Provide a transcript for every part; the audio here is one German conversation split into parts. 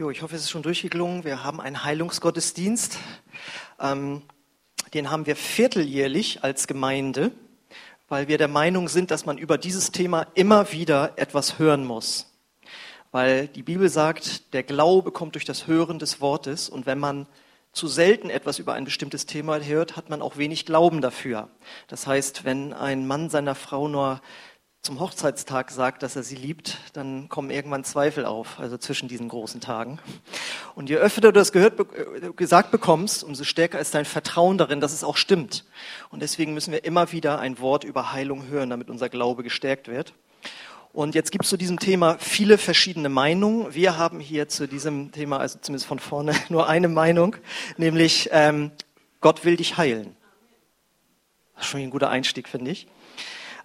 Jo, ich hoffe, es ist schon durchgeklungen. Wir haben einen Heilungsgottesdienst. Ähm, den haben wir vierteljährlich als Gemeinde, weil wir der Meinung sind, dass man über dieses Thema immer wieder etwas hören muss. Weil die Bibel sagt, der Glaube kommt durch das Hören des Wortes und wenn man zu selten etwas über ein bestimmtes Thema hört, hat man auch wenig Glauben dafür. Das heißt, wenn ein Mann seiner Frau nur zum Hochzeitstag sagt, dass er sie liebt, dann kommen irgendwann Zweifel auf, also zwischen diesen großen Tagen. Und je öfter du das gehört, äh, gesagt bekommst, umso stärker ist dein Vertrauen darin, dass es auch stimmt. Und deswegen müssen wir immer wieder ein Wort über Heilung hören, damit unser Glaube gestärkt wird. Und jetzt gibt es zu diesem Thema viele verschiedene Meinungen. Wir haben hier zu diesem Thema, also zumindest von vorne, nur eine Meinung, nämlich ähm, Gott will dich heilen. Das ist schon ein guter Einstieg, finde ich.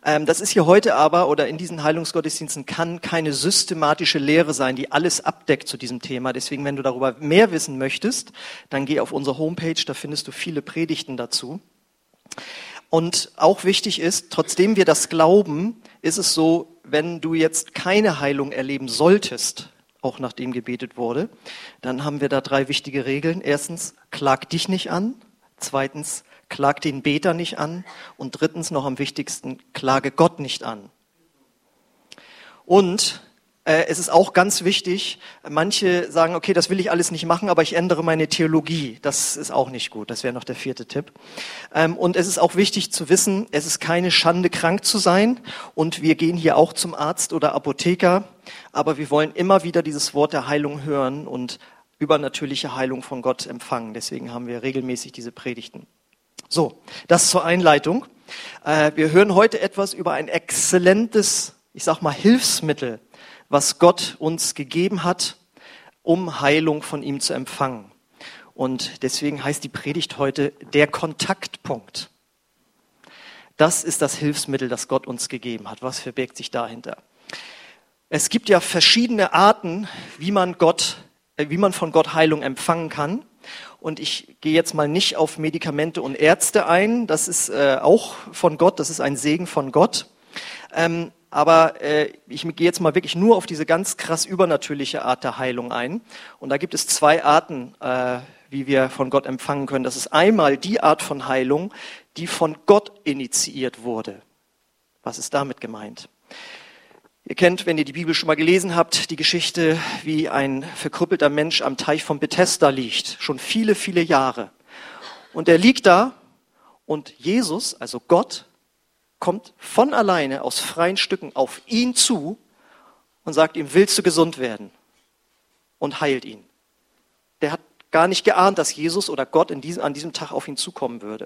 Ähm, das ist hier heute aber oder in diesen Heilungsgottesdiensten kann keine systematische Lehre sein, die alles abdeckt zu diesem Thema. Deswegen, wenn du darüber mehr wissen möchtest, dann geh auf unsere Homepage, da findest du viele Predigten dazu. Und auch wichtig ist, trotzdem wir das glauben, ist es so, wenn du jetzt keine Heilung erleben solltest, auch nachdem gebetet wurde, dann haben wir da drei wichtige Regeln. Erstens, klag dich nicht an. Zweitens, klag den Beter nicht an. Und drittens, noch am wichtigsten, klage Gott nicht an. Und äh, es ist auch ganz wichtig, manche sagen, okay, das will ich alles nicht machen, aber ich ändere meine Theologie. Das ist auch nicht gut. Das wäre noch der vierte Tipp. Ähm, und es ist auch wichtig zu wissen, es ist keine Schande, krank zu sein. Und wir gehen hier auch zum Arzt oder Apotheker. Aber wir wollen immer wieder dieses Wort der Heilung hören und übernatürliche Heilung von Gott empfangen. Deswegen haben wir regelmäßig diese Predigten. So, das zur Einleitung. Äh, wir hören heute etwas über ein exzellentes, ich sag mal, Hilfsmittel, was Gott uns gegeben hat, um Heilung von ihm zu empfangen. Und deswegen heißt die Predigt heute der Kontaktpunkt. Das ist das Hilfsmittel, das Gott uns gegeben hat. Was verbirgt sich dahinter? Es gibt ja verschiedene Arten, wie man Gott, äh, wie man von Gott Heilung empfangen kann. Und ich gehe jetzt mal nicht auf Medikamente und Ärzte ein. Das ist äh, auch von Gott, das ist ein Segen von Gott. Ähm, aber äh, ich gehe jetzt mal wirklich nur auf diese ganz krass übernatürliche Art der Heilung ein. Und da gibt es zwei Arten, äh, wie wir von Gott empfangen können. Das ist einmal die Art von Heilung, die von Gott initiiert wurde. Was ist damit gemeint? Ihr kennt, wenn ihr die Bibel schon mal gelesen habt, die Geschichte, wie ein verkrüppelter Mensch am Teich von Bethesda liegt, schon viele, viele Jahre. Und er liegt da und Jesus, also Gott, kommt von alleine aus freien Stücken auf ihn zu und sagt ihm, willst du gesund werden? Und heilt ihn. Der hat gar nicht geahnt, dass Jesus oder Gott diesem, an diesem Tag auf ihn zukommen würde.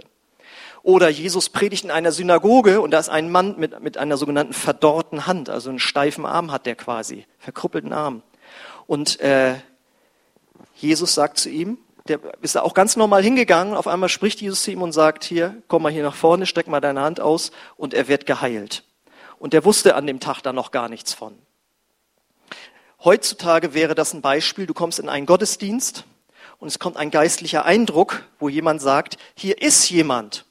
Oder Jesus predigt in einer Synagoge und da ist ein Mann mit, mit einer sogenannten verdorrten Hand, also einen steifen Arm hat der quasi, verkrüppelten Arm. Und äh, Jesus sagt zu ihm, der ist da auch ganz normal hingegangen, auf einmal spricht Jesus zu ihm und sagt, hier, komm mal hier nach vorne, streck mal deine Hand aus und er wird geheilt. Und er wusste an dem Tag da noch gar nichts von. Heutzutage wäre das ein Beispiel, du kommst in einen Gottesdienst und es kommt ein geistlicher Eindruck, wo jemand sagt, hier ist jemand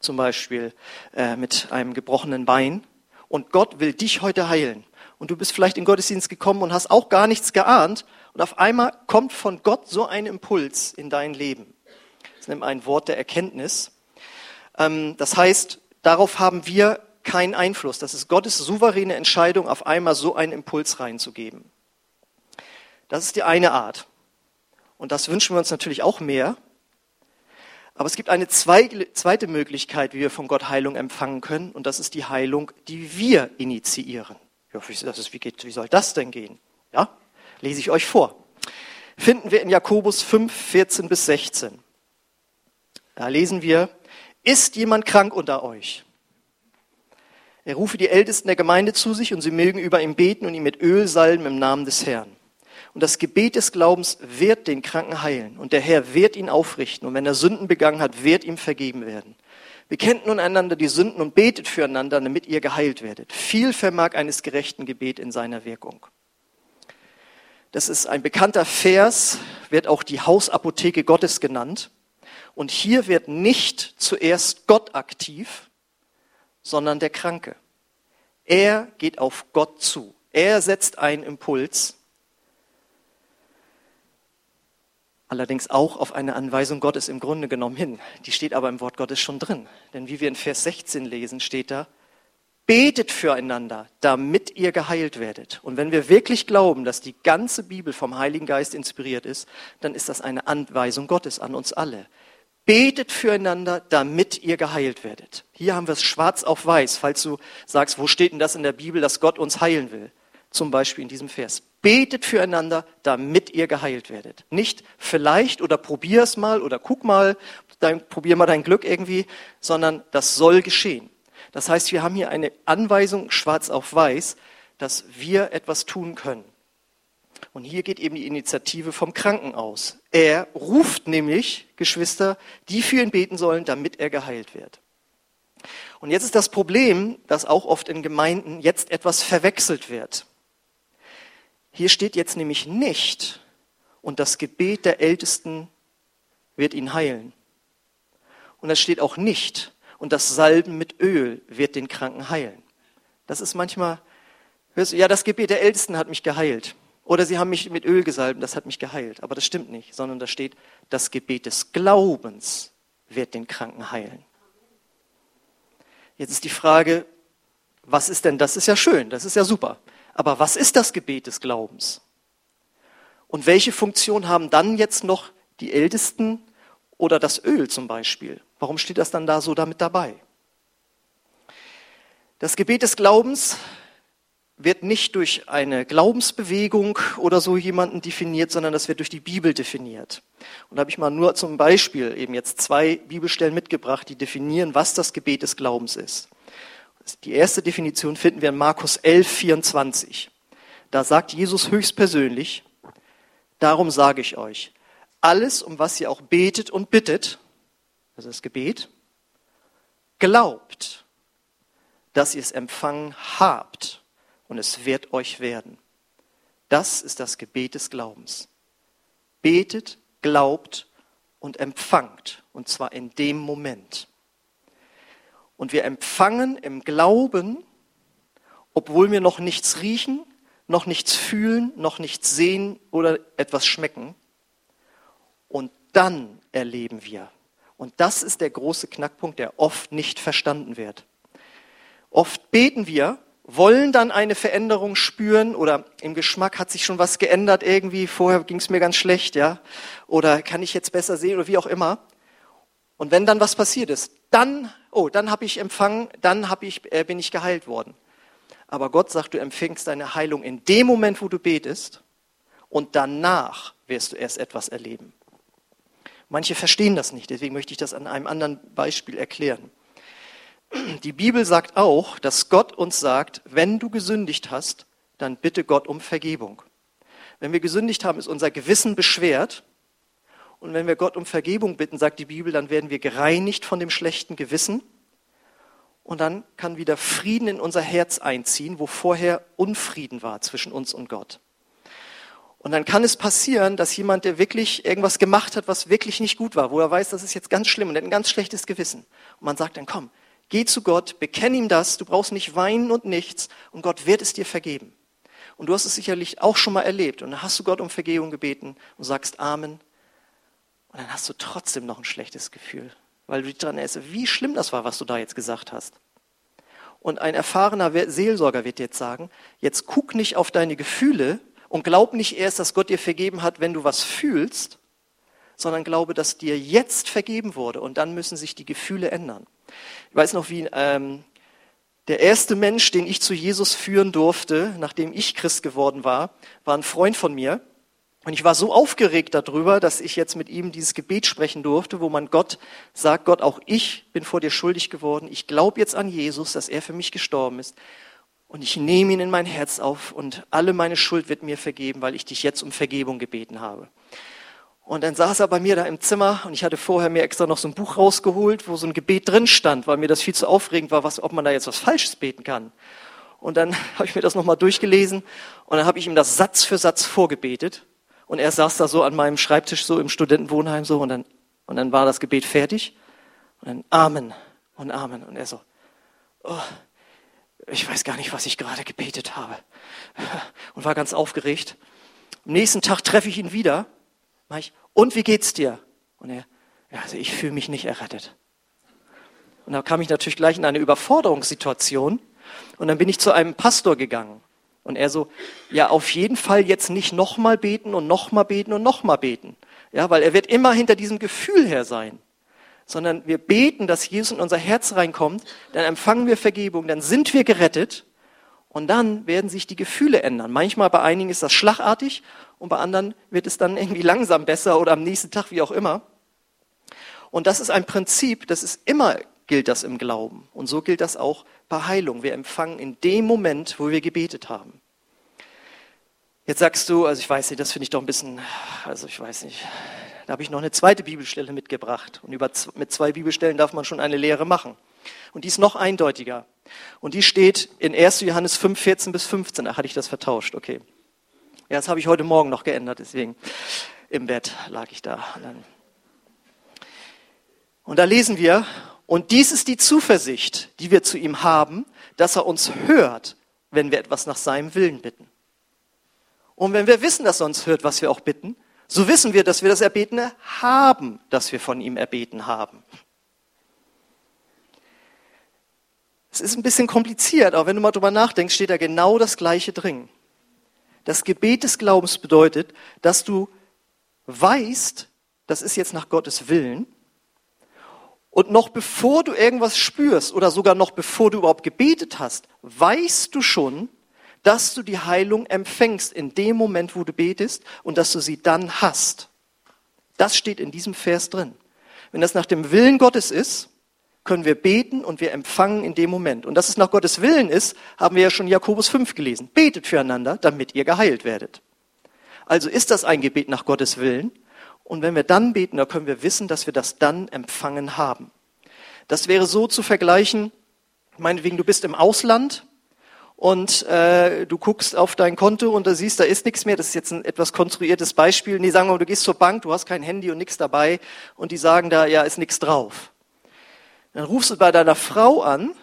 zum Beispiel äh, mit einem gebrochenen Bein und Gott will dich heute heilen. Und du bist vielleicht in Gottesdienst gekommen und hast auch gar nichts geahnt und auf einmal kommt von Gott so ein Impuls in dein Leben. Das ist nämlich ein Wort der Erkenntnis. Ähm, das heißt, darauf haben wir keinen Einfluss. Das ist Gottes souveräne Entscheidung, auf einmal so einen Impuls reinzugeben. Das ist die eine Art. Und das wünschen wir uns natürlich auch mehr. Aber es gibt eine zweite Möglichkeit, wie wir von Gott Heilung empfangen können, und das ist die Heilung, die wir initiieren. Ja, wie, geht, wie soll das denn gehen? Ja, lese ich euch vor. Finden wir in Jakobus 5, 14 bis 16. Da lesen wir, ist jemand krank unter euch? Er rufe die Ältesten der Gemeinde zu sich und sie mögen über ihn beten und ihn mit Öl salben im Namen des Herrn. Und das Gebet des Glaubens wird den Kranken heilen. Und der Herr wird ihn aufrichten. Und wenn er Sünden begangen hat, wird ihm vergeben werden. Bekennt nun einander die Sünden und betet füreinander, damit ihr geheilt werdet. Viel vermag eines gerechten Gebet in seiner Wirkung. Das ist ein bekannter Vers, wird auch die Hausapotheke Gottes genannt. Und hier wird nicht zuerst Gott aktiv, sondern der Kranke. Er geht auf Gott zu. Er setzt einen Impuls allerdings auch auf eine Anweisung Gottes im Grunde genommen hin. Die steht aber im Wort Gottes schon drin. Denn wie wir in Vers 16 lesen, steht da, betet füreinander, damit ihr geheilt werdet. Und wenn wir wirklich glauben, dass die ganze Bibel vom Heiligen Geist inspiriert ist, dann ist das eine Anweisung Gottes an uns alle. Betet füreinander, damit ihr geheilt werdet. Hier haben wir es schwarz auf weiß, falls du sagst, wo steht denn das in der Bibel, dass Gott uns heilen will? Zum Beispiel in diesem Vers. Betet füreinander, damit ihr geheilt werdet. Nicht vielleicht oder probier es mal oder guck mal, dein, probier mal dein Glück irgendwie, sondern das soll geschehen. Das heißt, wir haben hier eine Anweisung schwarz auf weiß, dass wir etwas tun können. Und hier geht eben die Initiative vom Kranken aus. Er ruft nämlich Geschwister, die für ihn beten sollen, damit er geheilt wird. Und jetzt ist das Problem, dass auch oft in Gemeinden jetzt etwas verwechselt wird. Hier steht jetzt nämlich nicht, und das Gebet der Ältesten wird ihn heilen. Und es steht auch nicht, und das Salben mit Öl wird den Kranken heilen. Das ist manchmal, ja, das Gebet der Ältesten hat mich geheilt. Oder sie haben mich mit Öl gesalbt, das hat mich geheilt. Aber das stimmt nicht, sondern da steht, das Gebet des Glaubens wird den Kranken heilen. Jetzt ist die Frage, was ist denn, das ist ja schön, das ist ja super. Aber was ist das Gebet des Glaubens? Und welche Funktion haben dann jetzt noch die Ältesten oder das Öl zum Beispiel? Warum steht das dann da so damit dabei? Das Gebet des Glaubens wird nicht durch eine Glaubensbewegung oder so jemanden definiert, sondern das wird durch die Bibel definiert. Und da habe ich mal nur zum Beispiel eben jetzt zwei Bibelstellen mitgebracht, die definieren, was das Gebet des Glaubens ist. Die erste Definition finden wir in Markus 11, 24. Da sagt Jesus höchstpersönlich, darum sage ich euch, alles, um was ihr auch betet und bittet, das ist das Gebet, glaubt, dass ihr es empfangen habt und es wird euch werden. Das ist das Gebet des Glaubens. Betet, glaubt und empfangt, und zwar in dem Moment. Und wir empfangen im Glauben, obwohl wir noch nichts riechen, noch nichts fühlen, noch nichts sehen oder etwas schmecken. Und dann erleben wir. Und das ist der große Knackpunkt, der oft nicht verstanden wird. Oft beten wir wollen dann eine Veränderung spüren oder im Geschmack hat sich schon was geändert irgendwie, vorher ging es mir ganz schlecht, ja, oder kann ich jetzt besser sehen oder wie auch immer. Und wenn dann was passiert ist, dann, oh, dann habe ich empfangen, dann hab ich, äh, bin ich geheilt worden. Aber Gott sagt, du empfängst deine Heilung in dem Moment, wo du betest und danach wirst du erst etwas erleben. Manche verstehen das nicht, deswegen möchte ich das an einem anderen Beispiel erklären. Die Bibel sagt auch, dass Gott uns sagt, wenn du gesündigt hast, dann bitte Gott um Vergebung. Wenn wir gesündigt haben, ist unser Gewissen beschwert. Und wenn wir Gott um Vergebung bitten, sagt die Bibel, dann werden wir gereinigt von dem schlechten Gewissen. Und dann kann wieder Frieden in unser Herz einziehen, wo vorher Unfrieden war zwischen uns und Gott. Und dann kann es passieren, dass jemand, der wirklich irgendwas gemacht hat, was wirklich nicht gut war, wo er weiß, das ist jetzt ganz schlimm und hat ein ganz schlechtes Gewissen. Und man sagt dann, komm, Geh zu Gott, bekenn ihm das, du brauchst nicht weinen und nichts und Gott wird es dir vergeben. Und du hast es sicherlich auch schon mal erlebt und dann hast du Gott um Vergebung gebeten und sagst Amen und dann hast du trotzdem noch ein schlechtes Gefühl, weil du dich daran erinnerst, wie schlimm das war, was du da jetzt gesagt hast. Und ein erfahrener Seelsorger wird jetzt sagen, jetzt guck nicht auf deine Gefühle und glaub nicht erst, dass Gott dir vergeben hat, wenn du was fühlst, sondern glaube, dass dir jetzt vergeben wurde und dann müssen sich die Gefühle ändern. Ich weiß noch, wie ähm, der erste Mensch, den ich zu Jesus führen durfte, nachdem ich Christ geworden war, war ein Freund von mir. Und ich war so aufgeregt darüber, dass ich jetzt mit ihm dieses Gebet sprechen durfte, wo man Gott sagt, Gott, auch ich bin vor dir schuldig geworden. Ich glaube jetzt an Jesus, dass er für mich gestorben ist. Und ich nehme ihn in mein Herz auf und alle meine Schuld wird mir vergeben, weil ich dich jetzt um Vergebung gebeten habe. Und dann saß er bei mir da im Zimmer und ich hatte vorher mir extra noch so ein Buch rausgeholt, wo so ein Gebet drin stand, weil mir das viel zu aufregend war, was, ob man da jetzt was Falsches beten kann. Und dann habe ich mir das nochmal durchgelesen und dann habe ich ihm das Satz für Satz vorgebetet. Und er saß da so an meinem Schreibtisch so im Studentenwohnheim so und dann, und dann war das Gebet fertig. Und dann Amen und Amen. Und er so, oh, ich weiß gar nicht, was ich gerade gebetet habe. Und war ganz aufgeregt. Am nächsten Tag treffe ich ihn wieder ich, und wie geht's dir? Und er, ja, also ich fühle mich nicht errettet. Und da kam ich natürlich gleich in eine Überforderungssituation. Und dann bin ich zu einem Pastor gegangen. Und er so, ja, auf jeden Fall jetzt nicht nochmal beten und nochmal beten und nochmal beten. Ja, weil er wird immer hinter diesem Gefühl her sein. Sondern wir beten, dass Jesus in unser Herz reinkommt, dann empfangen wir Vergebung, dann sind wir gerettet und dann werden sich die Gefühle ändern. Manchmal bei einigen ist das schlagartig und bei anderen wird es dann irgendwie langsam besser oder am nächsten Tag, wie auch immer. Und das ist ein Prinzip, das ist immer gilt das im Glauben. Und so gilt das auch bei Heilung. Wir empfangen in dem Moment, wo wir gebetet haben. Jetzt sagst du, also ich weiß nicht, das finde ich doch ein bisschen, also ich weiß nicht, da habe ich noch eine zweite Bibelstelle mitgebracht. Und über, mit zwei Bibelstellen darf man schon eine Lehre machen. Und die ist noch eindeutiger. Und die steht in 1. Johannes 5, 14 bis 15. Ach, hatte ich das vertauscht, okay. Ja, das habe ich heute Morgen noch geändert, deswegen im Bett lag ich da. Und da lesen wir, und dies ist die Zuversicht, die wir zu ihm haben, dass er uns hört, wenn wir etwas nach seinem Willen bitten. Und wenn wir wissen, dass er uns hört, was wir auch bitten, so wissen wir, dass wir das Erbetene haben, das wir von ihm erbeten haben. Es ist ein bisschen kompliziert, aber wenn du mal drüber nachdenkst, steht da genau das Gleiche drin. Das Gebet des Glaubens bedeutet, dass du weißt, das ist jetzt nach Gottes Willen. Und noch bevor du irgendwas spürst oder sogar noch bevor du überhaupt gebetet hast, weißt du schon, dass du die Heilung empfängst in dem Moment, wo du betest und dass du sie dann hast. Das steht in diesem Vers drin. Wenn das nach dem Willen Gottes ist, können wir beten und wir empfangen in dem Moment. Und dass es nach Gottes Willen ist, haben wir ja schon Jakobus 5 gelesen. Betet füreinander, damit ihr geheilt werdet. Also ist das ein Gebet nach Gottes Willen. Und wenn wir dann beten, dann können wir wissen, dass wir das dann empfangen haben. Das wäre so zu vergleichen, meinetwegen, du bist im Ausland und äh, du guckst auf dein Konto und da siehst, da ist nichts mehr. Das ist jetzt ein etwas konstruiertes Beispiel. Die sagen, du gehst zur Bank, du hast kein Handy und nichts dabei und die sagen da, ja, ist nichts drauf. Dann rufst du bei deiner Frau an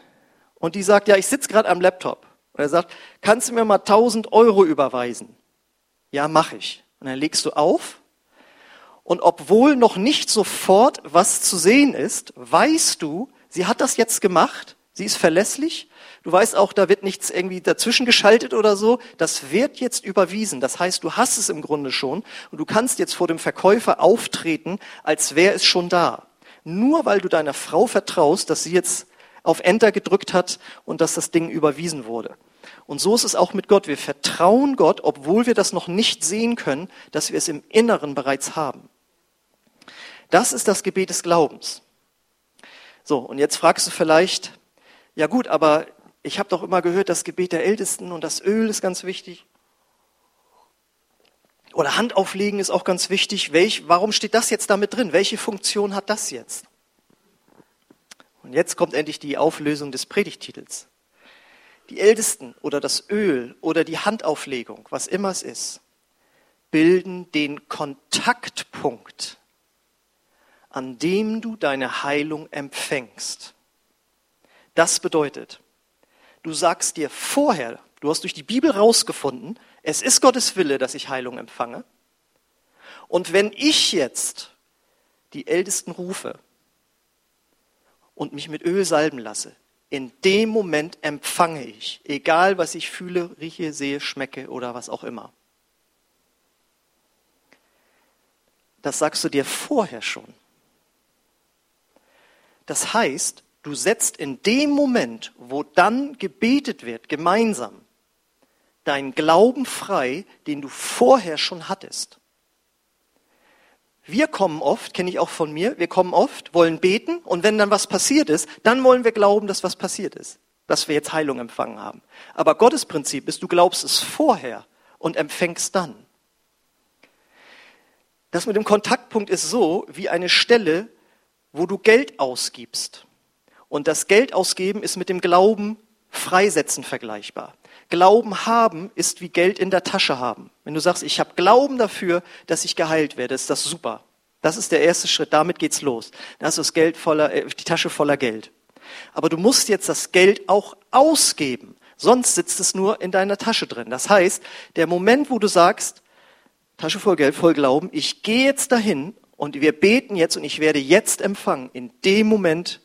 und die sagt, ja, ich sitze gerade am Laptop. Und er sagt, kannst du mir mal 1000 Euro überweisen? Ja, mache ich. Und dann legst du auf und obwohl noch nicht sofort was zu sehen ist, weißt du, sie hat das jetzt gemacht, sie ist verlässlich, du weißt auch, da wird nichts irgendwie dazwischen geschaltet oder so, das wird jetzt überwiesen. Das heißt, du hast es im Grunde schon und du kannst jetzt vor dem Verkäufer auftreten, als wäre es schon da nur weil du deiner Frau vertraust, dass sie jetzt auf Enter gedrückt hat und dass das Ding überwiesen wurde. Und so ist es auch mit Gott. Wir vertrauen Gott, obwohl wir das noch nicht sehen können, dass wir es im Inneren bereits haben. Das ist das Gebet des Glaubens. So, und jetzt fragst du vielleicht, ja gut, aber ich habe doch immer gehört, das Gebet der Ältesten und das Öl ist ganz wichtig. Oder Hand auflegen ist auch ganz wichtig. Welch, warum steht das jetzt damit drin? Welche Funktion hat das jetzt? Und jetzt kommt endlich die Auflösung des Predigtitels. Die Ältesten oder das Öl oder die Handauflegung, was immer es ist, bilden den Kontaktpunkt, an dem du deine Heilung empfängst. Das bedeutet, du sagst dir vorher, du hast durch die Bibel rausgefunden, es ist Gottes Wille, dass ich Heilung empfange. Und wenn ich jetzt die Ältesten rufe und mich mit Öl salben lasse, in dem Moment empfange ich, egal was ich fühle, rieche, sehe, schmecke oder was auch immer. Das sagst du dir vorher schon. Das heißt, du setzt in dem Moment, wo dann gebetet wird, gemeinsam, deinen Glauben frei, den du vorher schon hattest. Wir kommen oft, kenne ich auch von mir, wir kommen oft, wollen beten und wenn dann was passiert ist, dann wollen wir glauben, dass was passiert ist, dass wir jetzt Heilung empfangen haben. Aber Gottes Prinzip ist, du glaubst es vorher und empfängst dann. Das mit dem Kontaktpunkt ist so wie eine Stelle, wo du Geld ausgibst. Und das Geld ausgeben ist mit dem Glauben freisetzen vergleichbar. Glauben haben ist wie Geld in der Tasche haben. Wenn du sagst, ich habe Glauben dafür, dass ich geheilt werde, ist das super. Das ist der erste Schritt, damit geht's los. Dann hast du das Geld voller, äh, die Tasche voller Geld. Aber du musst jetzt das Geld auch ausgeben, sonst sitzt es nur in deiner Tasche drin. Das heißt, der Moment, wo du sagst, Tasche voll Geld, voll Glauben, ich gehe jetzt dahin und wir beten jetzt und ich werde jetzt empfangen. In dem Moment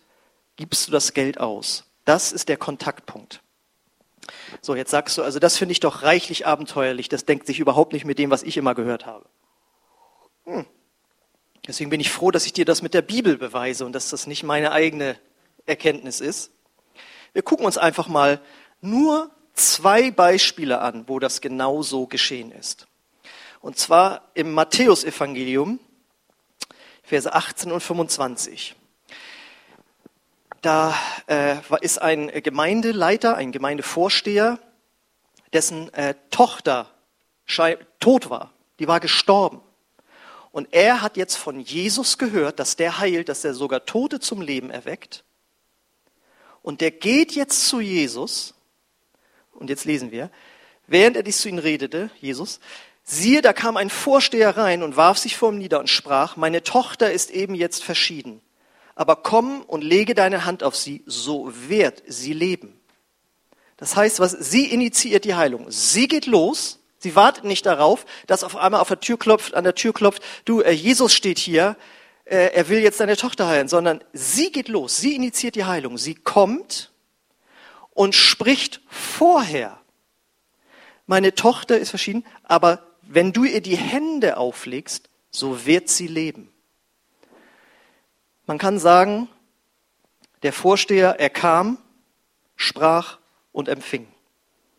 gibst du das Geld aus. Das ist der Kontaktpunkt. So, jetzt sagst du, also das finde ich doch reichlich abenteuerlich. Das denkt sich überhaupt nicht mit dem, was ich immer gehört habe. Hm. Deswegen bin ich froh, dass ich dir das mit der Bibel beweise und dass das nicht meine eigene Erkenntnis ist. Wir gucken uns einfach mal nur zwei Beispiele an, wo das genau so geschehen ist. Und zwar im Matthäusevangelium, Verse 18 und 25. Da äh, ist ein Gemeindeleiter, ein Gemeindevorsteher, dessen äh, Tochter tot war. Die war gestorben. Und er hat jetzt von Jesus gehört, dass der heilt, dass er sogar Tote zum Leben erweckt. Und der geht jetzt zu Jesus. Und jetzt lesen wir, während er dies zu ihm redete, Jesus, siehe, da kam ein Vorsteher rein und warf sich vor ihm nieder und sprach, meine Tochter ist eben jetzt verschieden aber komm und lege deine Hand auf sie, so wird sie leben. Das heißt, was sie initiiert die Heilung. Sie geht los. Sie wartet nicht darauf, dass auf einmal auf der Tür klopft, an der Tür klopft, du, äh, Jesus steht hier, äh, er will jetzt deine Tochter heilen, sondern sie geht los. Sie initiiert die Heilung. Sie kommt und spricht vorher. Meine Tochter ist verschieden, aber wenn du ihr die Hände auflegst, so wird sie leben. Man kann sagen, der Vorsteher, er kam, sprach und empfing.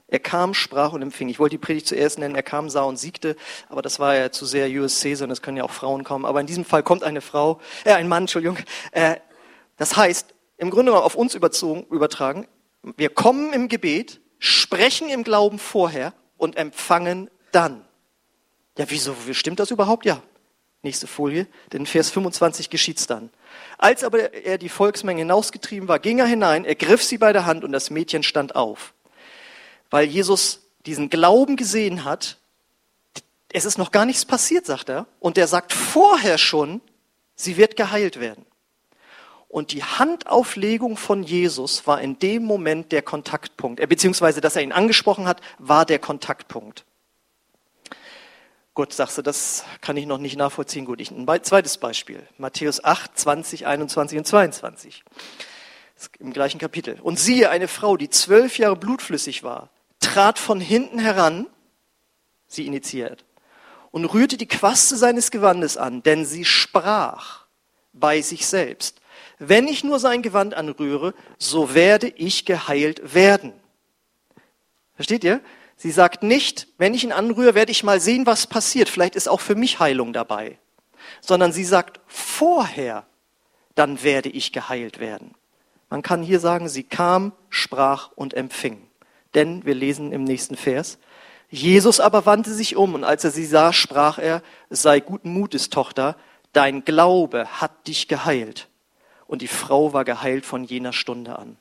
Er kam, sprach und empfing. Ich wollte die Predigt zuerst nennen, er kam, sah und siegte, aber das war ja zu sehr USC, sondern es können ja auch Frauen kommen. Aber in diesem Fall kommt eine Frau, äh, ein Mann, Entschuldigung. Äh, das heißt, im Grunde genommen auf uns überzogen, übertragen, wir kommen im Gebet, sprechen im Glauben vorher und empfangen dann. Ja, wieso, wie stimmt das überhaupt? Ja. Nächste Folie, denn in Vers 25 geschieht's dann. Als aber er die Volksmenge hinausgetrieben war, ging er hinein, ergriff sie bei der Hand und das Mädchen stand auf. Weil Jesus diesen Glauben gesehen hat, es ist noch gar nichts passiert, sagt er, und er sagt vorher schon, sie wird geheilt werden. Und die Handauflegung von Jesus war in dem Moment der Kontaktpunkt, beziehungsweise dass er ihn angesprochen hat, war der Kontaktpunkt. Gut, sagst du, das kann ich noch nicht nachvollziehen. Gut, ich, ein zweites Beispiel. Matthäus 8, 20, 21 und 22. Im gleichen Kapitel. Und siehe, eine Frau, die zwölf Jahre blutflüssig war, trat von hinten heran, sie initiiert, und rührte die Quaste seines Gewandes an, denn sie sprach bei sich selbst, wenn ich nur sein Gewand anrühre, so werde ich geheilt werden. Versteht ihr? Sie sagt nicht, wenn ich ihn anrühre, werde ich mal sehen, was passiert. Vielleicht ist auch für mich Heilung dabei. Sondern sie sagt vorher, dann werde ich geheilt werden. Man kann hier sagen, sie kam, sprach und empfing. Denn wir lesen im nächsten Vers, Jesus aber wandte sich um und als er sie sah, sprach er, sei guten Mutes, Tochter, dein Glaube hat dich geheilt. Und die Frau war geheilt von jener Stunde an.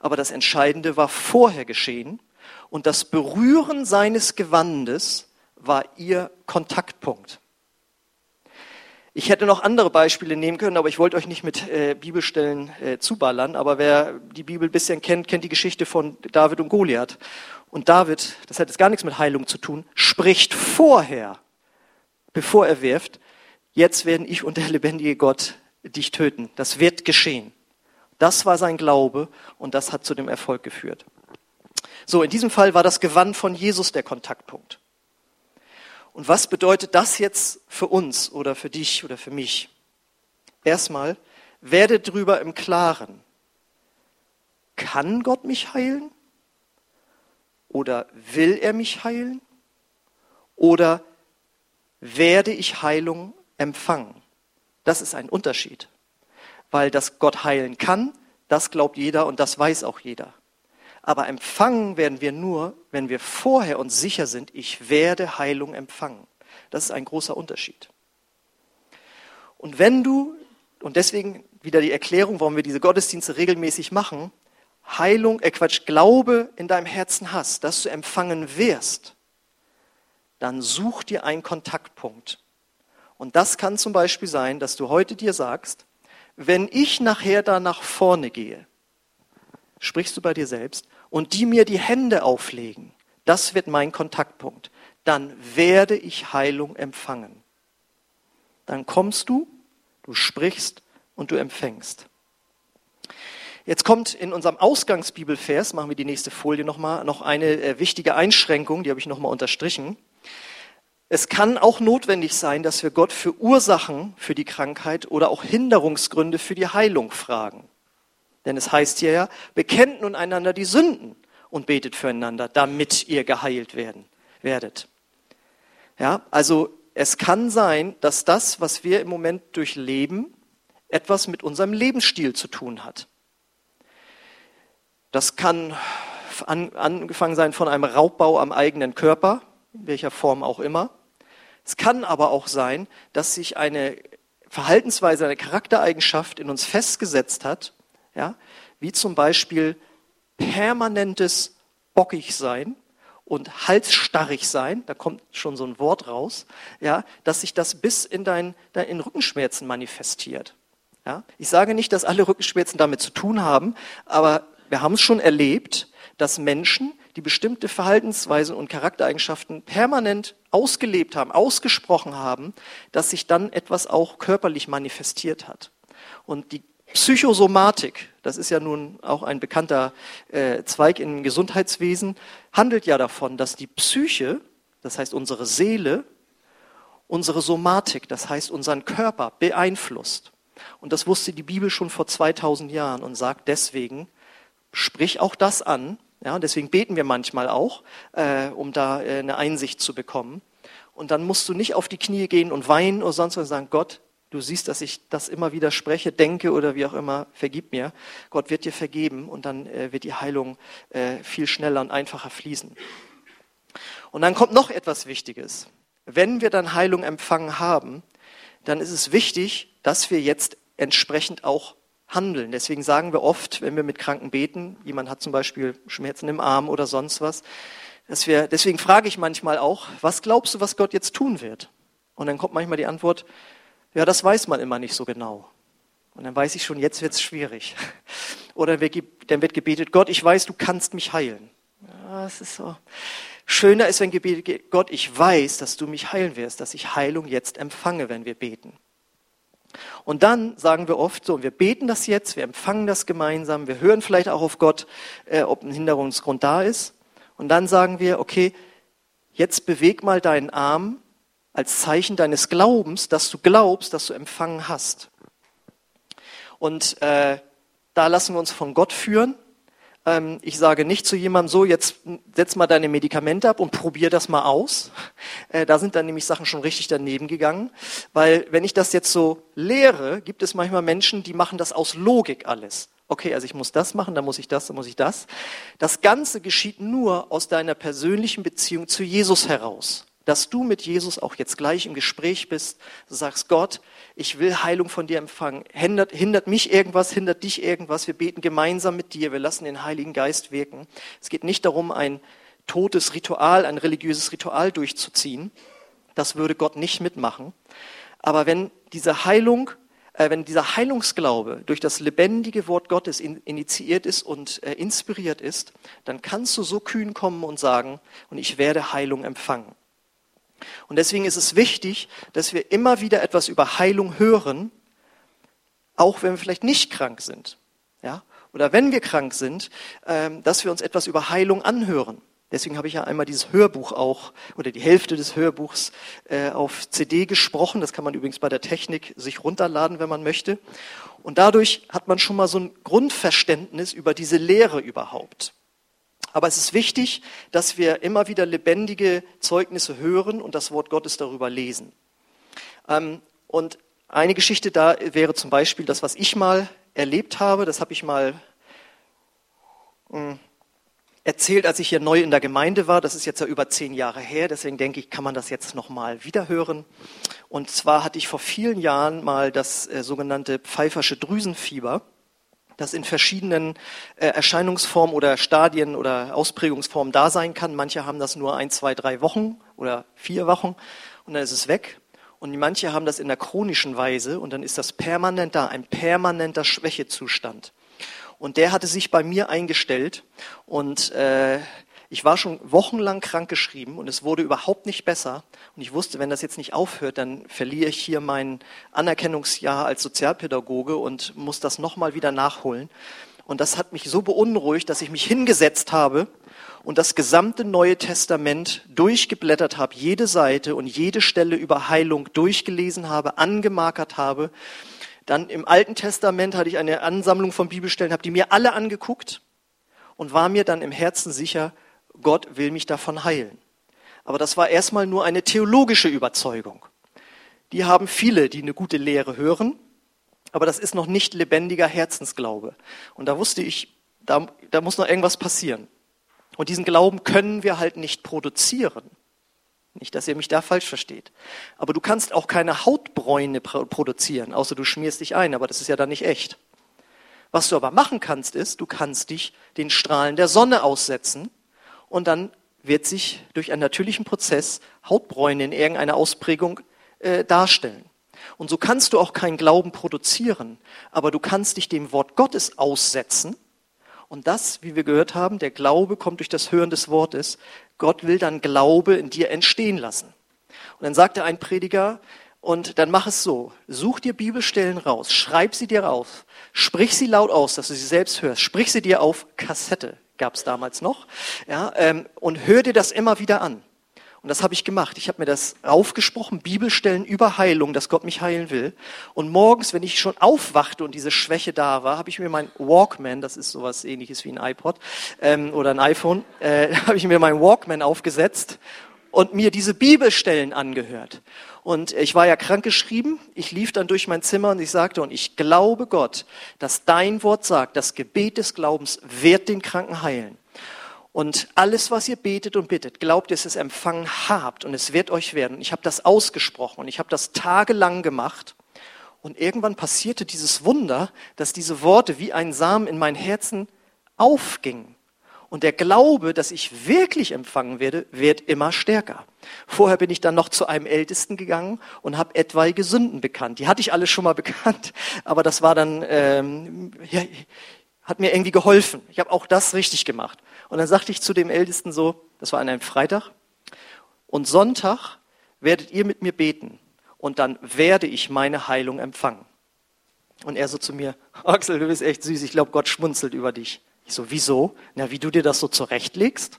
Aber das Entscheidende war vorher geschehen und das Berühren seines Gewandes war ihr Kontaktpunkt. Ich hätte noch andere Beispiele nehmen können, aber ich wollte euch nicht mit äh, Bibelstellen äh, zuballern. Aber wer die Bibel ein bisschen kennt, kennt die Geschichte von David und Goliath. Und David, das hat jetzt gar nichts mit Heilung zu tun, spricht vorher, bevor er wirft, jetzt werden ich und der lebendige Gott dich töten. Das wird geschehen. Das war sein Glaube und das hat zu dem Erfolg geführt. So, in diesem Fall war das Gewand von Jesus der Kontaktpunkt. Und was bedeutet das jetzt für uns oder für dich oder für mich? Erstmal, werde drüber im Klaren. Kann Gott mich heilen? Oder will er mich heilen? Oder werde ich Heilung empfangen? Das ist ein Unterschied. Weil das Gott heilen kann, das glaubt jeder und das weiß auch jeder. Aber empfangen werden wir nur, wenn wir vorher uns sicher sind, ich werde Heilung empfangen. Das ist ein großer Unterschied. Und wenn du, und deswegen wieder die Erklärung, warum wir diese Gottesdienste regelmäßig machen, Heilung, äh Quatsch, Glaube in deinem Herzen hast, dass du empfangen wirst, dann such dir einen Kontaktpunkt. Und das kann zum Beispiel sein, dass du heute dir sagst, wenn ich nachher da nach vorne gehe, sprichst du bei dir selbst, und die mir die Hände auflegen, das wird mein Kontaktpunkt, dann werde ich Heilung empfangen. Dann kommst du, du sprichst und du empfängst. Jetzt kommt in unserem Ausgangsbibelvers, machen wir die nächste Folie nochmal, noch eine äh, wichtige Einschränkung, die habe ich nochmal unterstrichen. Es kann auch notwendig sein, dass wir Gott für Ursachen für die Krankheit oder auch Hinderungsgründe für die Heilung fragen. Denn es heißt hier ja, bekennt nun einander die Sünden und betet füreinander, damit ihr geheilt werden, werdet. Ja, also es kann sein, dass das, was wir im Moment durchleben, etwas mit unserem Lebensstil zu tun hat. Das kann an, angefangen sein von einem Raubbau am eigenen Körper, in welcher Form auch immer. Es kann aber auch sein, dass sich eine Verhaltensweise, eine Charaktereigenschaft in uns festgesetzt hat, ja, wie zum Beispiel permanentes bockig sein und halsstarrig sein, da kommt schon so ein Wort raus, ja, dass sich das bis in dein, in Rückenschmerzen manifestiert. Ja. Ich sage nicht, dass alle Rückenschmerzen damit zu tun haben, aber wir haben es schon erlebt, dass Menschen, die bestimmte Verhaltensweisen und Charaktereigenschaften permanent ausgelebt haben, ausgesprochen haben, dass sich dann etwas auch körperlich manifestiert hat. Und die Psychosomatik, das ist ja nun auch ein bekannter äh, Zweig im Gesundheitswesen, handelt ja davon, dass die Psyche, das heißt unsere Seele, unsere Somatik, das heißt unseren Körper beeinflusst. Und das wusste die Bibel schon vor 2000 Jahren und sagt deswegen, sprich auch das an. Ja, deswegen beten wir manchmal auch, äh, um da äh, eine Einsicht zu bekommen. Und dann musst du nicht auf die Knie gehen und weinen oder sonst was sagen, Gott, du siehst, dass ich das immer wieder spreche, denke oder wie auch immer, vergib mir. Gott wird dir vergeben und dann äh, wird die Heilung äh, viel schneller und einfacher fließen. Und dann kommt noch etwas Wichtiges. Wenn wir dann Heilung empfangen haben, dann ist es wichtig, dass wir jetzt entsprechend auch handeln. Deswegen sagen wir oft, wenn wir mit Kranken beten, jemand hat zum Beispiel Schmerzen im Arm oder sonst was, dass wir, deswegen frage ich manchmal auch, was glaubst du, was Gott jetzt tun wird? Und dann kommt manchmal die Antwort, ja, das weiß man immer nicht so genau. Und dann weiß ich schon, jetzt wird es schwierig. Oder dann wird gebetet, Gott, ich weiß, du kannst mich heilen. Ja, es ist so. Schöner ist, wenn gebetet geht, Gott, ich weiß, dass du mich heilen wirst, dass ich Heilung jetzt empfange, wenn wir beten. Und dann sagen wir oft so, wir beten das jetzt, wir empfangen das gemeinsam, wir hören vielleicht auch auf Gott, äh, ob ein Hinderungsgrund da ist. Und dann sagen wir, okay, jetzt beweg mal deinen Arm als Zeichen deines Glaubens, dass du glaubst, dass du empfangen hast. Und äh, da lassen wir uns von Gott führen ähm, ich sage nicht zu jemandem so, jetzt setz mal deine Medikamente ab und probier das mal aus. Äh, da sind dann nämlich Sachen schon richtig daneben gegangen. Weil wenn ich das jetzt so lehre, gibt es manchmal Menschen, die machen das aus Logik alles. Okay, also ich muss das machen, dann muss ich das, dann muss ich das. Das Ganze geschieht nur aus deiner persönlichen Beziehung zu Jesus heraus dass du mit Jesus auch jetzt gleich im Gespräch bist. Sagst, Gott, ich will Heilung von dir empfangen. Hindert, hindert mich irgendwas, hindert dich irgendwas. Wir beten gemeinsam mit dir. Wir lassen den Heiligen Geist wirken. Es geht nicht darum, ein totes Ritual, ein religiöses Ritual durchzuziehen. Das würde Gott nicht mitmachen. Aber wenn diese Heilung, äh, wenn dieser Heilungsglaube durch das lebendige Wort Gottes in, initiiert ist und äh, inspiriert ist, dann kannst du so kühn kommen und sagen, und ich werde Heilung empfangen. Und deswegen ist es wichtig, dass wir immer wieder etwas über Heilung hören, auch wenn wir vielleicht nicht krank sind. Ja? Oder wenn wir krank sind, ähm, dass wir uns etwas über Heilung anhören. Deswegen habe ich ja einmal dieses Hörbuch auch oder die Hälfte des Hörbuchs äh, auf CD gesprochen. Das kann man übrigens bei der Technik sich runterladen, wenn man möchte. Und dadurch hat man schon mal so ein Grundverständnis über diese Lehre überhaupt. Aber es ist wichtig, dass wir immer wieder lebendige Zeugnisse hören und das Wort Gottes darüber lesen. Ähm, und eine Geschichte da wäre zum Beispiel das, was ich mal erlebt habe. Das habe ich mal hm, erzählt, als ich hier neu in der Gemeinde war. Das ist jetzt ja über zehn Jahre her. Deswegen denke ich, kann man das jetzt noch mal wiederhören. Und zwar hatte ich vor vielen Jahren mal das äh, sogenannte pfeifersche Drüsenfieber das in verschiedenen äh, Erscheinungsformen oder Stadien oder Ausprägungsformen da sein kann. Manche haben das nur ein, zwei, drei Wochen oder vier Wochen und dann ist es weg. Und manche haben das in der chronischen Weise und dann ist das permanent da, ein permanenter Schwächezustand. Und der hatte sich bei mir eingestellt und äh, Ich war schon wochenlang krankgeschrieben und es wurde überhaupt nicht besser. Und ich wusste, wenn das jetzt nicht aufhört, dann verliere ich hier mein Anerkennungsjahr als Sozialpädagoge und muss das nochmal wieder nachholen. Und das hat mich so beunruhigt, dass ich mich hingesetzt habe und das gesamte Neue Testament durchgeblättert habe, jede Seite und jede Stelle über Heilung durchgelesen habe, angemarkert habe. Dann im Alten Testament hatte ich eine Ansammlung von Bibelstellen, habe die mir alle angeguckt und war mir dann im Herzen sicher, Gott will mich davon heilen. Aber das war erstmal nur eine theologische Überzeugung. Die haben viele, die eine gute Lehre hören aber das ist noch nicht lebendiger Herzensglaube. Und da wusste ich, da, da muss noch irgendwas passieren. Und diesen Glauben können wir halt nicht produzieren. Nicht, dass ihr mich da falsch versteht. Aber du kannst auch keine Hautbräune produzieren, außer du schmierst dich ein, aber das ist ja dann nicht echt. Was du aber machen kannst, ist, du kannst dich den Strahlen der Sonne aussetzen und dann wird sich durch einen natürlichen Prozess Hautbräune in irgendeiner Ausprägung äh, darstellen. Und so kannst du auch keinen Glauben produzieren, aber du kannst dich dem Wort Gottes aussetzen. Und das, wie wir gehört haben, der Glaube kommt durch das Hören des Wortes. Gott will dann Glaube in dir entstehen lassen. Und dann sagte ein Prediger, und dann mach es so, such dir Bibelstellen raus, schreib sie dir auf, sprich sie laut aus, dass du sie selbst hörst, sprich sie dir auf Kassette, gab es damals noch, ja, ähm, und hör dir das immer wieder an. Und das habe ich gemacht. Ich habe mir das aufgesprochen, Bibelstellen über Heilung, dass Gott mich heilen will. Und morgens, wenn ich schon aufwachte und diese Schwäche da war, habe ich mir mein Walkman, das ist sowas ähnliches wie ein iPod ähm, oder ein iPhone, äh, habe ich mir mein Walkman aufgesetzt und mir diese Bibelstellen angehört. Und ich war ja krankgeschrieben. Ich lief dann durch mein Zimmer und ich sagte, und ich glaube Gott, dass dein Wort sagt, das Gebet des Glaubens wird den Kranken heilen. Und alles, was ihr betet und bittet, glaubt, dass ihr es empfangen habt und es wird euch werden. Ich habe das ausgesprochen und ich habe das tagelang gemacht. Und irgendwann passierte dieses Wunder, dass diese Worte wie ein Samen in mein Herzen aufgingen. Und der Glaube, dass ich wirklich empfangen werde, wird immer stärker. Vorher bin ich dann noch zu einem Ältesten gegangen und habe etwaige Sünden bekannt. Die hatte ich alle schon mal bekannt, aber das war dann, ähm, ja, hat mir irgendwie geholfen. Ich habe auch das richtig gemacht. Und dann sagte ich zu dem Ältesten so, das war an einem Freitag, und Sonntag werdet ihr mit mir beten und dann werde ich meine Heilung empfangen. Und er so zu mir, Axel, du bist echt süß, ich glaube, Gott schmunzelt über dich. Ich so, wieso? Na, wie du dir das so zurechtlegst?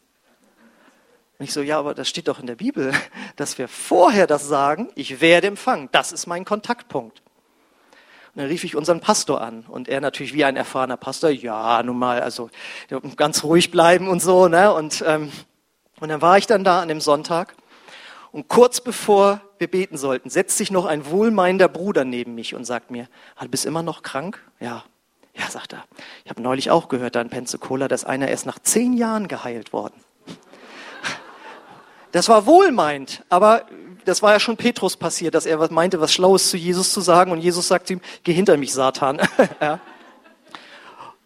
Und ich so, ja, aber das steht doch in der Bibel, dass wir vorher das sagen, ich werde empfangen. Das ist mein Kontaktpunkt. Und dann rief ich unseren Pastor an und er natürlich wie ein erfahrener Pastor, ja, nun mal, also ganz ruhig bleiben und so, ne? Und ähm, und dann war ich dann da an dem Sonntag und kurz bevor wir beten sollten, setzt sich noch ein wohlmeinender Bruder neben mich und sagt mir, ah, du bist immer noch krank? Ja. Ja, sagt er. Ich habe neulich auch gehört da in Pensacola, dass einer erst nach zehn Jahren geheilt worden. Das war wohlmeint, aber das war ja schon Petrus passiert, dass er meinte, was Schlaues zu Jesus zu sagen und Jesus sagt ihm, geh hinter mich, Satan. ja.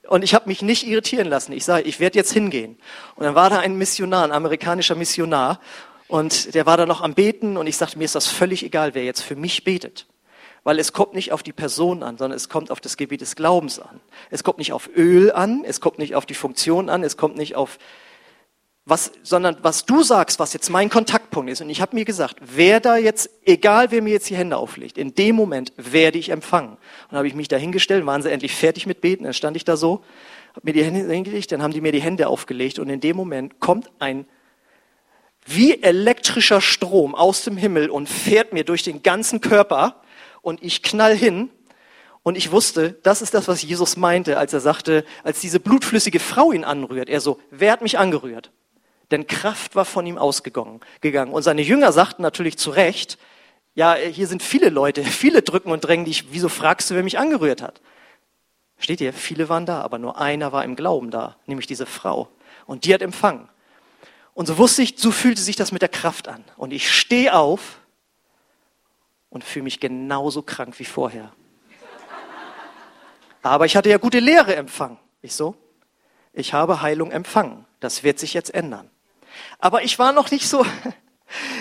Und ich habe mich nicht irritieren lassen. Ich sage, ich werde jetzt hingehen. Und dann war da ein Missionar, ein amerikanischer Missionar, und der war da noch am Beten und ich sagte, mir ist das völlig egal, wer jetzt für mich betet. Weil es kommt nicht auf die Person an, sondern es kommt auf das Gebet des Glaubens an. Es kommt nicht auf Öl an, es kommt nicht auf die Funktion an, es kommt nicht auf was, sondern was du sagst, was jetzt mein Kontaktpunkt ist. Und ich habe mir gesagt, wer da jetzt, egal wer mir jetzt die Hände auflegt, in dem Moment werde ich empfangen. Und habe ich mich da hingestellt, waren sie endlich fertig mit Beten, dann stand ich da so, habe mir die Hände hingelegt, dann haben die mir die Hände aufgelegt und in dem Moment kommt ein wie elektrischer Strom aus dem Himmel und fährt mir durch den ganzen Körper und ich knall hin und ich wusste, das ist das, was Jesus meinte, als er sagte, als diese blutflüssige Frau ihn anrührt. Er so, wer hat mich angerührt? denn Kraft war von ihm ausgegangen. Und seine Jünger sagten natürlich zu Recht, ja, hier sind viele Leute, viele drücken und drängen dich, wieso fragst du, wer mich angerührt hat? Steht hier, viele waren da, aber nur einer war im Glauben da, nämlich diese Frau. Und die hat empfangen. Und so wusste ich, so fühlte sich das mit der Kraft an. Und ich stehe auf und fühle mich genauso krank wie vorher. Aber ich hatte ja gute Lehre empfangen. Ich so, ich habe Heilung empfangen. Das wird sich jetzt ändern. Aber ich war noch nicht so,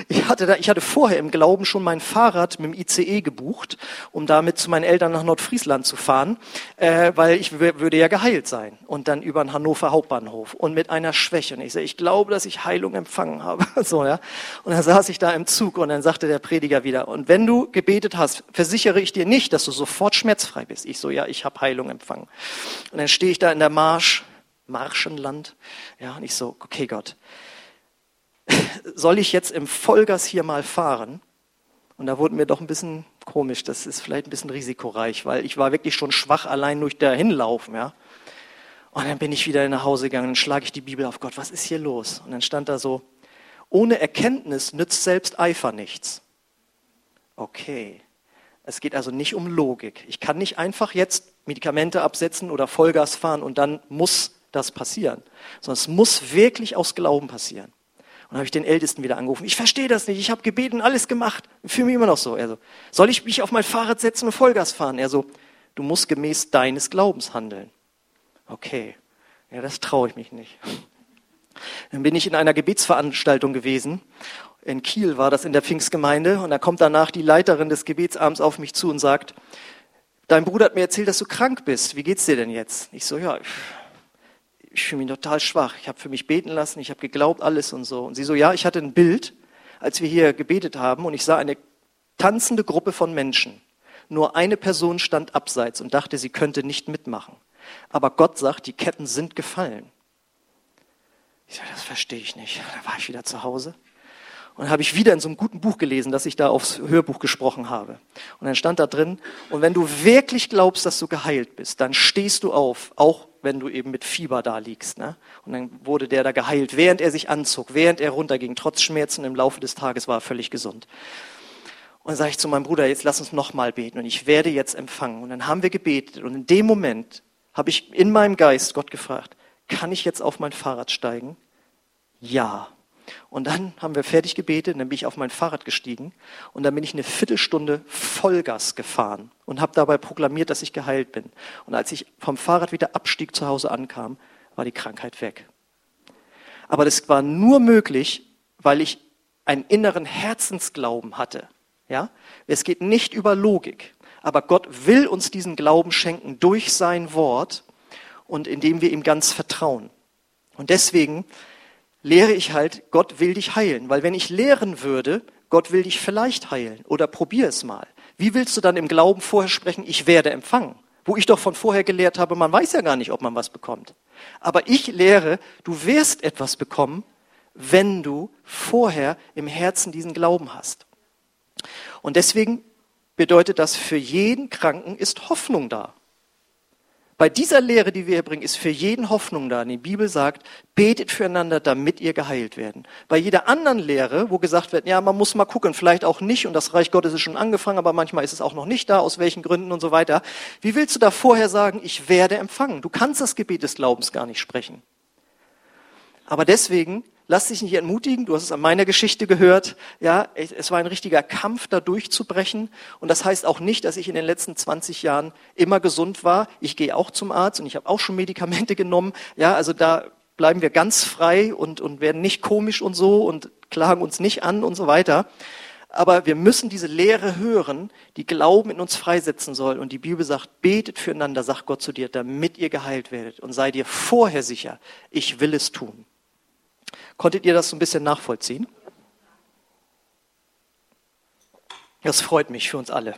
Ich hatte, da, ich hatte vorher im Glauben schon mein Fahrrad mit dem ICE gebucht, um damit zu meinen Eltern nach Nordfriesland zu fahren, äh, weil ich würde ja geheilt sein. Und dann über den Hannover Hauptbahnhof und mit einer Schwäche. Und ich sage, ich glaube, dass ich Heilung empfangen habe. so, ja. Und dann saß ich da im Zug und dann sagte der Prediger wieder, und wenn du gebetet hast, versichere ich dir nicht, dass du sofort schmerzfrei bist. Ich so, ja, ich habe Heilung empfangen. Und dann stehe ich da in der Marsch, Marschenland, ja, und ich so, okay Gott, soll ich jetzt im Vollgas hier mal fahren? Und da wurde mir doch ein bisschen komisch, das ist vielleicht ein bisschen risikoreich, weil ich war wirklich schon schwach allein durch dahin laufen, ja. Und dann bin ich wieder nach Hause gegangen, dann schlage ich die Bibel auf Gott, was ist hier los? Und dann stand da so, ohne Erkenntnis nützt selbst Eifer nichts. Okay. Es geht also nicht um Logik. Ich kann nicht einfach jetzt Medikamente absetzen oder Vollgas fahren und dann muss das passieren, sondern es muss wirklich aus Glauben passieren. Und habe ich den Ältesten wieder angerufen. Ich verstehe das nicht. Ich habe gebeten, alles gemacht. Fühle mich immer noch so. Er so, soll ich mich auf mein Fahrrad setzen und Vollgas fahren? Er so, du musst gemäß deines Glaubens handeln. Okay, ja, das traue ich mich nicht. Dann bin ich in einer Gebetsveranstaltung gewesen. In Kiel war das in der Pfingstgemeinde. Und da kommt danach die Leiterin des Gebetsabends auf mich zu und sagt, dein Bruder hat mir erzählt, dass du krank bist. Wie geht's dir denn jetzt? Ich so, ja, ich fühle mich total schwach. Ich habe für mich beten lassen, ich habe geglaubt, alles und so. Und sie so, ja, ich hatte ein Bild, als wir hier gebetet haben und ich sah eine tanzende Gruppe von Menschen. Nur eine Person stand abseits und dachte, sie könnte nicht mitmachen. Aber Gott sagt, die Ketten sind gefallen. Ich sage, das verstehe ich nicht. Da war ich wieder zu Hause. Und habe ich wieder in so einem guten Buch gelesen, dass ich da aufs Hörbuch gesprochen habe. Und dann stand da drin, und wenn du wirklich glaubst, dass du geheilt bist, dann stehst du auf, auch wenn du eben mit Fieber da liegst. Ne? Und dann wurde der da geheilt, während er sich anzog, während er runterging, trotz Schmerzen im Laufe des Tages war er völlig gesund. Und dann sage ich zu meinem Bruder, jetzt lass uns nochmal beten und ich werde jetzt empfangen. Und dann haben wir gebetet und in dem Moment habe ich in meinem Geist Gott gefragt, kann ich jetzt auf mein Fahrrad steigen? Ja. Und dann haben wir fertig gebetet, dann bin ich auf mein Fahrrad gestiegen und dann bin ich eine Viertelstunde Vollgas gefahren und habe dabei proklamiert, dass ich geheilt bin. Und als ich vom Fahrrad wieder abstieg zu Hause ankam, war die Krankheit weg. Aber das war nur möglich, weil ich einen inneren Herzensglauben hatte. Ja? Es geht nicht über Logik, aber Gott will uns diesen Glauben schenken durch sein Wort und indem wir ihm ganz vertrauen. Und deswegen lehre ich halt, Gott will dich heilen. Weil wenn ich lehren würde, Gott will dich vielleicht heilen oder probier es mal. Wie willst du dann im Glauben vorher sprechen, ich werde empfangen? Wo ich doch von vorher gelehrt habe, man weiß ja gar nicht, ob man was bekommt. Aber ich lehre, du wirst etwas bekommen, wenn du vorher im Herzen diesen Glauben hast. Und deswegen bedeutet das, für jeden Kranken ist Hoffnung da. Bei dieser Lehre, die wir hier bringen, ist für jeden Hoffnung da. Die Bibel sagt, betet füreinander, damit ihr geheilt werden. Bei jeder anderen Lehre, wo gesagt wird, ja, man muss mal gucken, vielleicht auch nicht, und das Reich Gottes ist schon angefangen, aber manchmal ist es auch noch nicht da, aus welchen Gründen und so weiter. Wie willst du da vorher sagen, ich werde empfangen? Du kannst das Gebet des Glaubens gar nicht sprechen. Aber deswegen Lass dich nicht entmutigen. Du hast es an meiner Geschichte gehört. Ja, es war ein richtiger Kampf, da durchzubrechen. Und das heißt auch nicht, dass ich in den letzten 20 Jahren immer gesund war. Ich gehe auch zum Arzt und ich habe auch schon Medikamente genommen. Ja, also da bleiben wir ganz frei und, und werden nicht komisch und so und klagen uns nicht an und so weiter. Aber wir müssen diese Lehre hören, die Glauben in uns freisetzen soll. Und die Bibel sagt, betet füreinander, sagt Gott zu dir, damit ihr geheilt werdet. Und sei dir vorher sicher, ich will es tun. Konntet ihr das so ein bisschen nachvollziehen? Das freut mich für uns alle.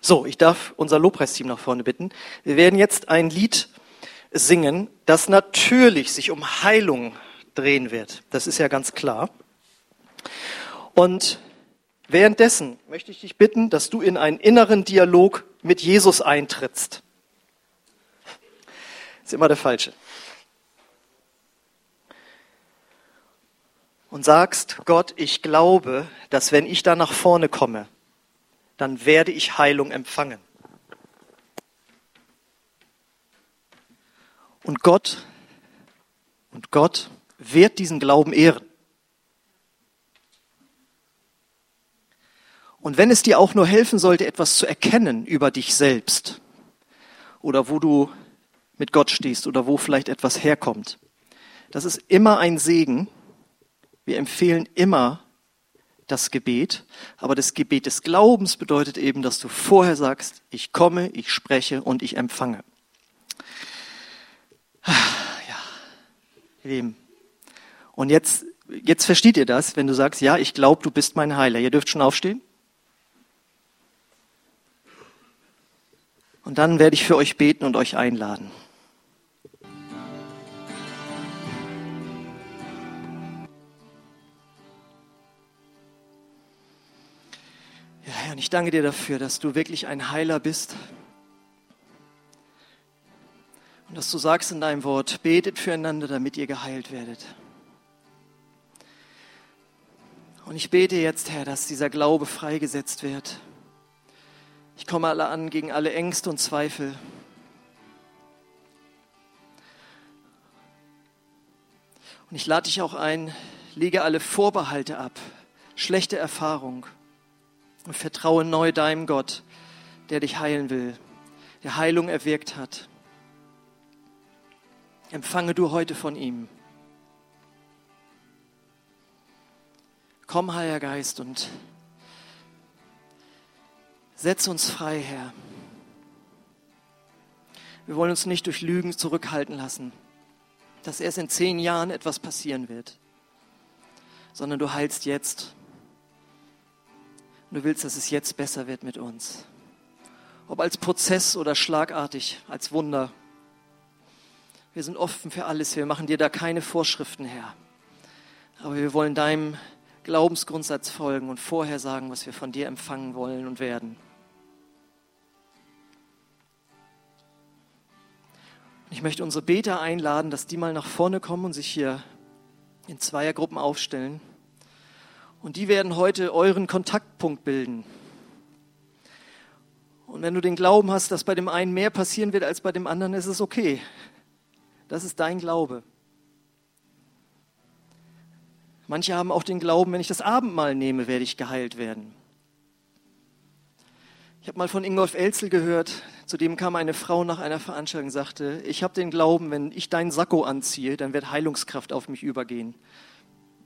So, ich darf unser Lobpreisteam nach vorne bitten. Wir werden jetzt ein Lied singen, das natürlich sich um Heilung drehen wird. Das ist ja ganz klar. Und währenddessen möchte ich dich bitten, dass du in einen inneren Dialog mit Jesus eintrittst. Das ist immer der falsche. Und sagst, Gott, ich glaube, dass wenn ich da nach vorne komme, dann werde ich Heilung empfangen. Und Gott, und Gott wird diesen Glauben ehren. Und wenn es dir auch nur helfen sollte, etwas zu erkennen über dich selbst oder wo du mit Gott stehst oder wo vielleicht etwas herkommt, das ist immer ein Segen, wir empfehlen immer, das Gebet. Aber das Gebet des Glaubens bedeutet eben, dass du vorher sagst, ich komme, ich spreche und ich empfange. Ja, Lieben. Und jetzt, jetzt versteht ihr das, wenn du sagst, ja, ich glaube, du bist mein Heiler. Ihr dürft schon aufstehen. Und dann werde ich für euch beten und euch einladen. Herr, und ich danke dir dafür, dass du wirklich ein Heiler bist. Und dass du sagst in deinem Wort, betet füreinander, damit ihr geheilt werdet. Und ich bete jetzt, Herr, dass dieser Glaube freigesetzt wird. Ich komme alle an gegen alle Ängste und Zweifel. Und ich lade dich auch ein, lege alle Vorbehalte ab, schlechte Erfahrung und vertraue neu deinem Gott, der dich heilen will, der Heilung erwirkt hat. Empfange du heute von ihm. Komm, Heiliger Geist, und setz uns frei, Herr. Wir wollen uns nicht durch Lügen zurückhalten lassen, dass erst in zehn Jahren etwas passieren wird, sondern du heilst jetzt. Und du willst, dass es jetzt besser wird mit uns. Ob als Prozess oder schlagartig, als Wunder. Wir sind offen für alles. Wir machen dir da keine Vorschriften her. Aber wir wollen deinem Glaubensgrundsatz folgen und vorher sagen, was wir von dir empfangen wollen und werden. Ich möchte unsere Beter einladen, dass die mal nach vorne kommen und sich hier in Zweiergruppen aufstellen. Und die werden heute euren Kontaktpunkt bilden. Und wenn du den Glauben hast, dass bei dem einen mehr passieren wird als bei dem anderen, ist es okay. Das ist dein Glaube. Manche haben auch den Glauben, wenn ich das Abendmahl nehme, werde ich geheilt werden. Ich habe mal von Ingolf Elzel gehört, zu dem kam eine Frau nach einer Veranstaltung und sagte, ich habe den Glauben, wenn ich deinen Sakko anziehe, dann wird Heilungskraft auf mich übergehen.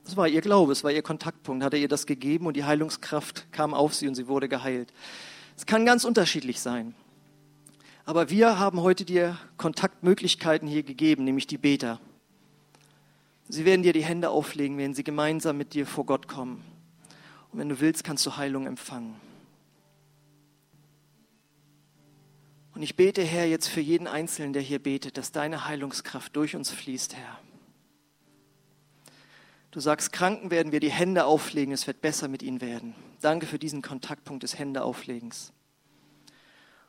Das war ihr Glaube, es war ihr Kontaktpunkt, hat er ihr das gegeben und die Heilungskraft kam auf sie und sie wurde geheilt. Es kann ganz unterschiedlich sein. Aber wir haben heute dir Kontaktmöglichkeiten hier gegeben, nämlich die Beter. Sie werden dir die Hände auflegen, wenn sie gemeinsam mit dir vor Gott kommen. Und wenn du willst, kannst du Heilung empfangen. Und ich bete, Herr, jetzt für jeden Einzelnen, der hier betet, dass deine Heilungskraft durch uns fließt, Herr. Du sagst, Kranken werden wir die Hände auflegen, es wird besser mit ihnen werden. Danke für diesen Kontaktpunkt des Händeauflegens.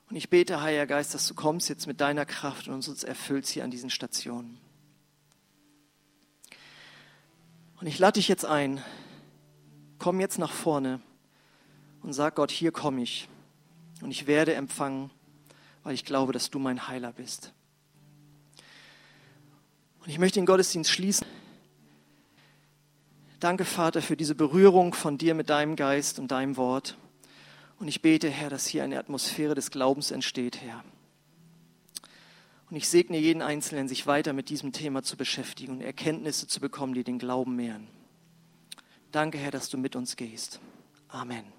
Und ich bete, Heiliger Geist, dass du kommst jetzt mit deiner Kraft und uns erfüllst hier an diesen Stationen. Und ich lade dich jetzt ein, komm jetzt nach vorne und sag Gott, hier komme ich und ich werde empfangen, weil ich glaube, dass du mein Heiler bist. Und ich möchte den Gottesdienst schließen. Danke, Vater, für diese Berührung von dir mit deinem Geist und deinem Wort. Und ich bete, Herr, dass hier eine Atmosphäre des Glaubens entsteht, Herr. Und ich segne jeden Einzelnen, sich weiter mit diesem Thema zu beschäftigen und Erkenntnisse zu bekommen, die den Glauben mehren. Danke, Herr, dass du mit uns gehst. Amen.